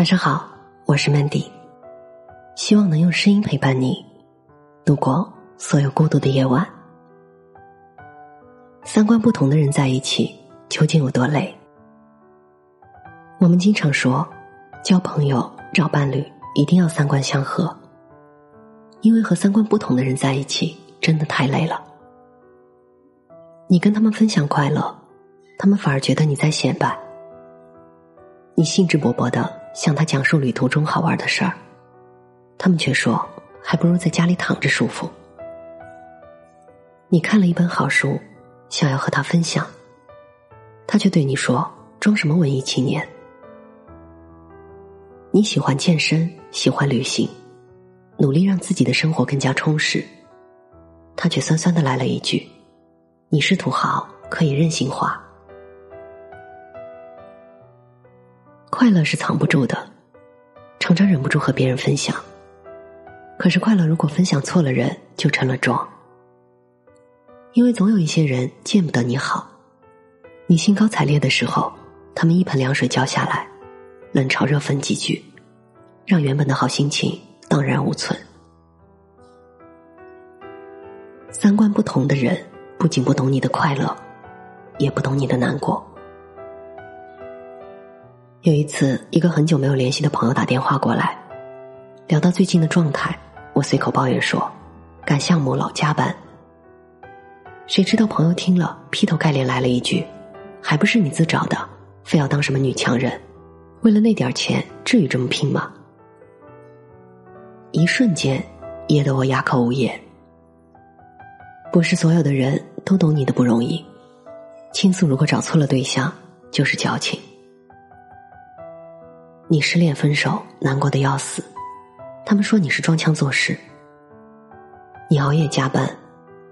晚上好，我是 Mandy，希望能用声音陪伴你度过所有孤独的夜晚。三观不同的人在一起究竟有多累？我们经常说，交朋友、找伴侣一定要三观相合，因为和三观不同的人在一起真的太累了。你跟他们分享快乐，他们反而觉得你在显摆；你兴致勃勃的向他讲述旅途中好玩的事儿，他们却说还不如在家里躺着舒服。你看了一本好书，想要和他分享，他却对你说：“装什么文艺青年？”你喜欢健身，喜欢旅行，努力让自己的生活更加充实，他却酸酸的来了一句。你是土豪，可以任性花。快乐是藏不住的，常常忍不住和别人分享。可是快乐如果分享错了人，就成了装。因为总有一些人见不得你好，你兴高采烈的时候，他们一盆凉水浇下来，冷嘲热讽几句，让原本的好心情荡然无存。三观不同的人。不仅不懂你的快乐，也不懂你的难过。有一次，一个很久没有联系的朋友打电话过来，聊到最近的状态，我随口抱怨说：“赶项目老加班。”谁知道朋友听了，劈头盖脸来了一句：“还不是你自找的，非要当什么女强人？为了那点钱，至于这么拼吗？”一瞬间，噎得我哑口无言。不是所有的人都懂你的不容易，倾诉如果找错了对象，就是矫情。你失恋分手，难过的要死，他们说你是装腔作势；你熬夜加班，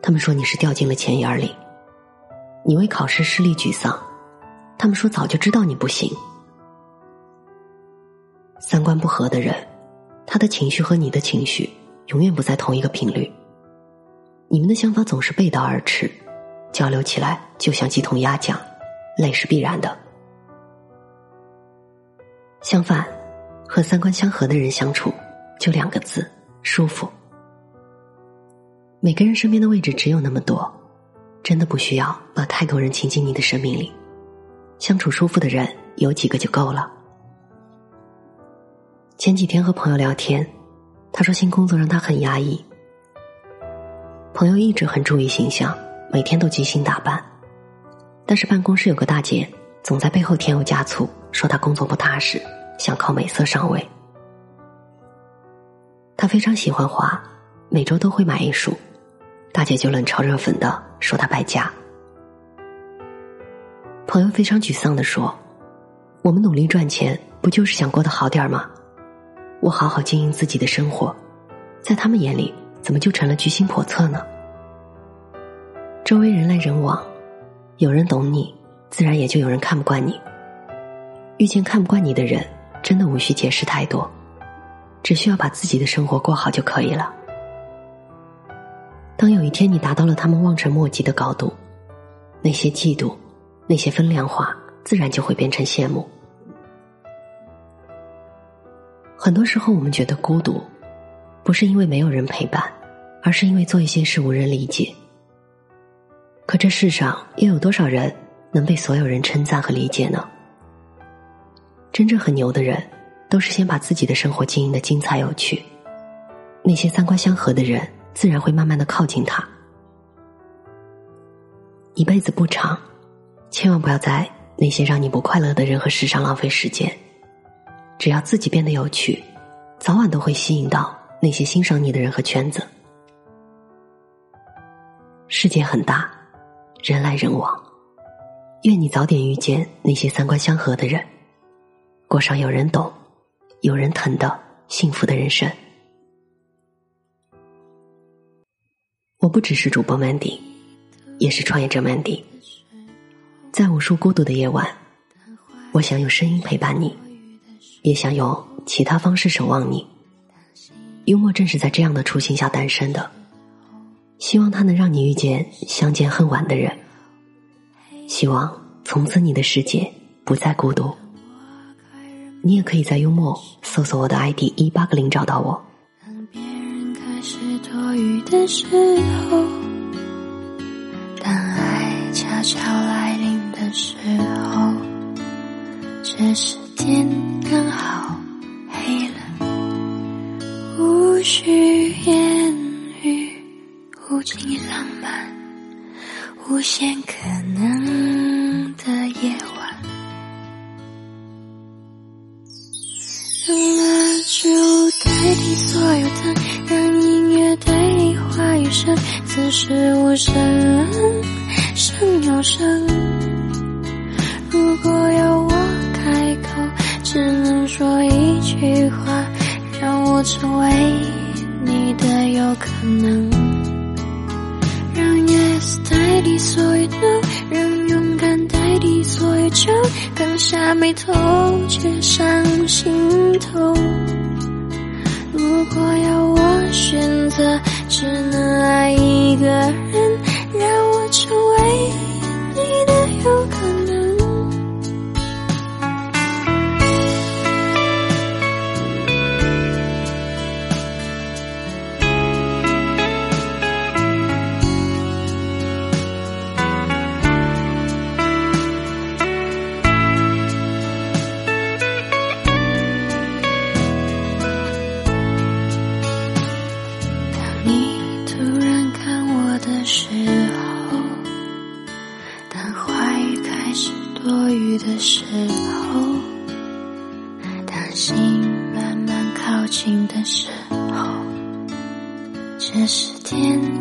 他们说你是掉进了钱眼里；你为考试失利沮丧，他们说早就知道你不行。三观不合的人，他的情绪和你的情绪永远不在同一个频率。你们的想法总是背道而驰，交流起来就像鸡同鸭讲，累是必然的。相反，和三观相合的人相处，就两个字：舒服。每个人身边的位置只有那么多，真的不需要把太多人请进你的生命里，相处舒服的人有几个就够了。前几天和朋友聊天，他说新工作让他很压抑。朋友一直很注意形象，每天都精心打扮，但是办公室有个大姐总在背后添油加醋，说他工作不踏实，想靠美色上位。他非常喜欢花，每周都会买一束，大姐就冷嘲热讽的说他败家。朋友非常沮丧的说：“我们努力赚钱，不就是想过得好点吗？我好好经营自己的生活，在他们眼里。”怎么就成了居心叵测呢？周围人来人往，有人懂你，自然也就有人看不惯你。遇见看不惯你的人，真的无需解释太多，只需要把自己的生活过好就可以了。当有一天你达到了他们望尘莫及的高度，那些嫉妒，那些风凉话，自然就会变成羡慕。很多时候，我们觉得孤独，不是因为没有人陪伴。而是因为做一些事无人理解。可这世上又有多少人能被所有人称赞和理解呢？真正很牛的人，都是先把自己的生活经营的精彩有趣。那些三观相合的人，自然会慢慢的靠近他。一辈子不长，千万不要在那些让你不快乐的人和事上浪费时间。只要自己变得有趣，早晚都会吸引到那些欣赏你的人和圈子。世界很大，人来人往，愿你早点遇见那些三观相合的人，过上有人懂、有人疼的幸福的人生。我不只是主播 Mandy，也是创业者 Mandy。在无数孤独的夜晚，我想用声音陪伴你，也想用其他方式守望你。幽默正是在这样的初心下诞生的。希望他能让你遇见相见恨晚的人。希望从此你的世界不再孤独。你也可以在幽默搜索我的 ID 一八个零找到我。当别人开始多余的时候，当爱悄悄来临的时候，这时天刚好黑了，无需言语，无尽浪漫，无限此时无声，声有声。如果要我开口，只能说一句话，让我成为你的有可能。让 yes 代替所有 no，让勇敢代替所有酒，刚下眉头却上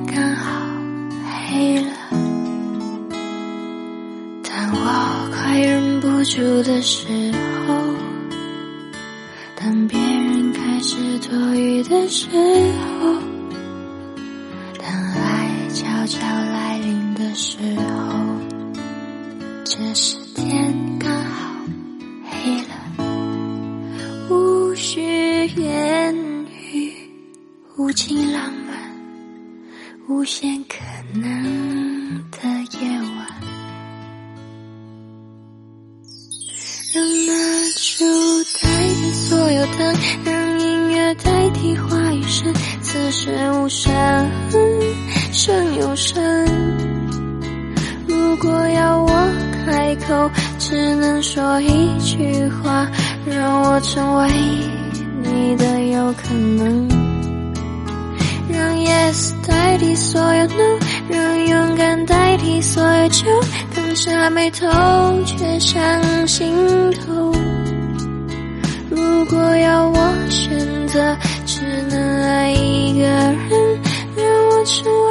刚好黑了。当我快忍不住的时候，当别人开始多余的时候。当爱悄悄来临的时候，这时天刚好黑了，无需言语，无尽，限可能的夜晚。让蜡烛代替所有灯，让音乐代替话语声，此时无声，胜有声。如果要我开口，只能说一句话，让我成为你的有可能。Yes 代替所有 no，让勇敢代替所有酒，刚下眉头却上心头。如果要我选择，只能爱一个人，让我成为。